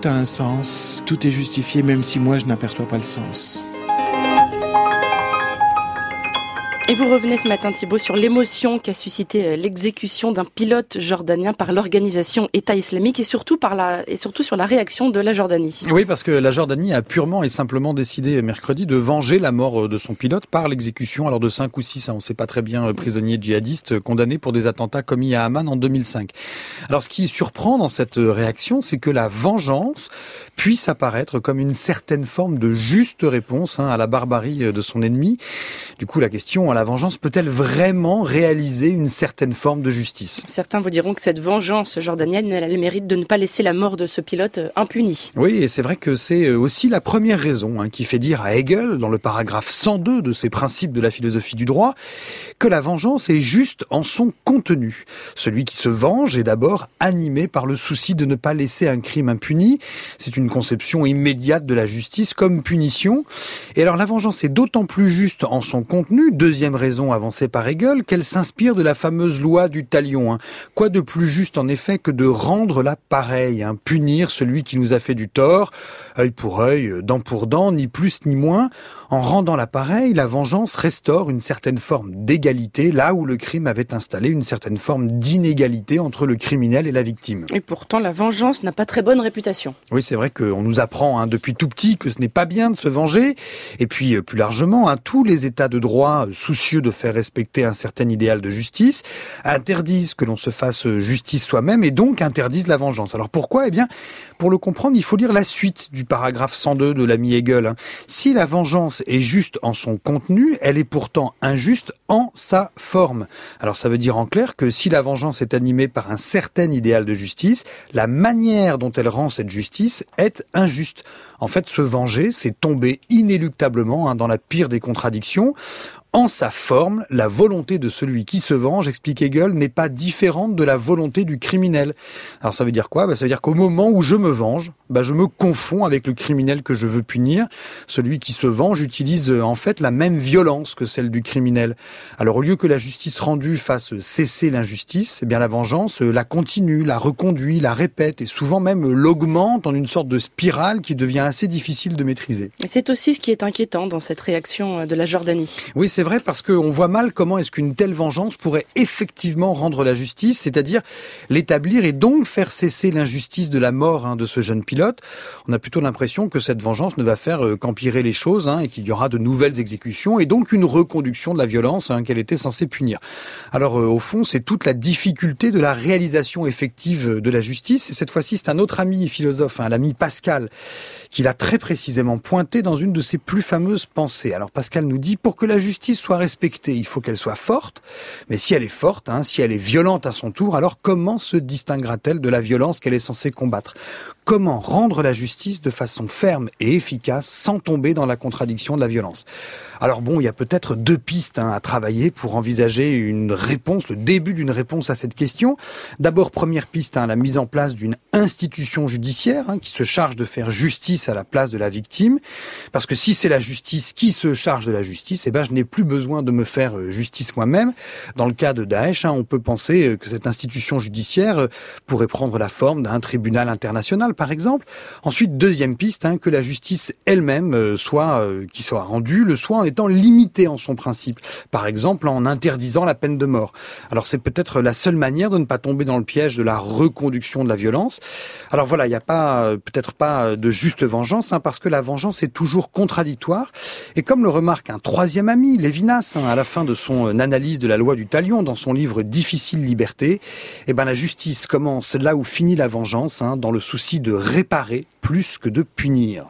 tout a un sens, tout est justifié même si moi je n'aperçois pas le sens. Et vous revenez ce matin, Thibault, sur l'émotion qu'a suscité euh, l'exécution d'un pilote jordanien par l'organisation État islamique et surtout, par la, et surtout sur la réaction de la Jordanie. Oui, parce que la Jordanie a purement et simplement décidé mercredi de venger la mort euh, de son pilote par l'exécution alors de cinq ou six, hein, on ne sait pas très bien, euh, prisonniers djihadistes condamnés pour des attentats commis à Amman en 2005. Alors ce qui surprend dans cette réaction, c'est que la vengeance puisse apparaître comme une certaine forme de juste réponse hein, à la barbarie de son ennemi. Du coup, la question à la vengeance peut-elle vraiment réaliser une certaine forme de justice? Certains vous diront que cette vengeance jordanienne, elle a le mérite de ne pas laisser la mort de ce pilote euh, impuni. Oui, et c'est vrai que c'est euh, aussi la première raison hein, qui fait dire à Hegel, dans le paragraphe 102 de ses principes de la philosophie du droit, que la vengeance est juste en son contenu. Celui qui se venge est d'abord animé par le souci de ne pas laisser un crime impuni. C'est une conception immédiate de la justice comme punition. Et alors la vengeance est d'autant plus juste en son contenu, deuxième raison avancée par Hegel, qu'elle s'inspire de la fameuse loi du talion. Hein. Quoi de plus juste en effet que de rendre la pareille, hein, punir celui qui nous a fait du tort, œil pour œil, dent pour dent, ni plus ni moins. En rendant la pareille, la vengeance restaure une certaine forme d'égalité là où le crime avait installé une certaine forme d'inégalité entre le criminel et la victime. Et pourtant, la vengeance n'a pas très bonne réputation. Oui, c'est vrai qu'on nous apprend hein, depuis tout petit que ce n'est pas bien de se venger. Et puis, euh, plus largement, hein, tous les États de droit, euh, soucieux de faire respecter un certain idéal de justice, interdisent que l'on se fasse justice soi-même et donc interdisent la vengeance. Alors pourquoi? Eh bien, pour le comprendre, il faut lire la suite du paragraphe 102 de l'ami Hegel. Hein. Si la vengeance est juste en son contenu, elle est pourtant injuste en sa forme. Alors ça veut dire en clair que si la vengeance est animée par un certain idéal de justice, la manière dont elle rend cette justice est injuste. En fait, se venger, c'est tomber inéluctablement hein, dans la pire des contradictions. En sa forme, la volonté de celui qui se venge, explique Hegel, n'est pas différente de la volonté du criminel. Alors ça veut dire quoi? Bah, Ça veut dire qu'au moment où je me venge, bah, je me confonds avec le criminel que je veux punir. Celui qui se venge utilise euh, en fait la même violence que celle du criminel. Alors au lieu que la justice rendue fasse cesser l'injustice, eh bien la vengeance euh, la continue, la reconduit, la répète et souvent même l'augmente en une sorte de spirale qui devient assez difficile de maîtriser. Et c'est aussi ce qui est inquiétant dans cette réaction euh, de la Jordanie. Oui, c'est vrai parce qu'on voit mal comment est-ce qu'une telle vengeance pourrait effectivement rendre la justice, c'est-à-dire l'établir et donc faire cesser l'injustice de la mort hein, de ce jeune pilote. On a plutôt l'impression que cette vengeance ne va faire euh, qu'empirer les choses hein, et qu'il y aura de nouvelles exécutions et donc une reconduction de la violence hein, qu'elle était censée punir. Alors euh, au fond, c'est toute la difficulté de la réalisation effective de la justice et cette fois-ci c'est un autre ami philosophe, l'ami Pascal, qui l'a très précisément pointé dans une de ses plus fameuses pensées. Alors Pascal nous dit pour que la justice soit respectée, il faut qu'elle soit forte. Mais si elle est forte, hein, si elle est violente à son tour, alors comment se distinguera-t-elle de la violence qu'elle est censée combattre? Comment rendre la justice de façon ferme et efficace sans tomber dans la contradiction de la violence? Alors bon, il y a peut-être deux pistes hein, à travailler pour envisager une réponse, le début d'une réponse à cette question. D'abord, première piste, hein, la mise en place d'une institution judiciaire qui se charge de faire justice à la place de la victime. Parce que si c'est la justice qui se charge de la justice, eh ben je n'ai plus besoin de me faire euh, justice moi-même. Dans le cas de Daesh, hein, on peut penser euh, que cette institution judiciaire euh, pourrait prendre la forme d'un tribunal international, par exemple. Ensuite, deuxième piste, hein, que la justice elle-même soit qui soit rendue, le soit en étant limitée en son principe. Par exemple, en interdisant la peine de mort. Alors c'est peut-être la seule manière de ne pas tomber dans le piège de la reconduction de la violence. Alors voilà, il n'y a pas peut-être pas de juste vengeance, hein, parce que la vengeance est toujours contradictoire. Et comme le remarque un troisième ami, Lévinas, hein, à la fin de son euh, analyse de la loi du talion, dans son livre Difficile liberté, eh ben la justice commence là où finit la vengeance, hein, dans le souci de réparer plus que de punir.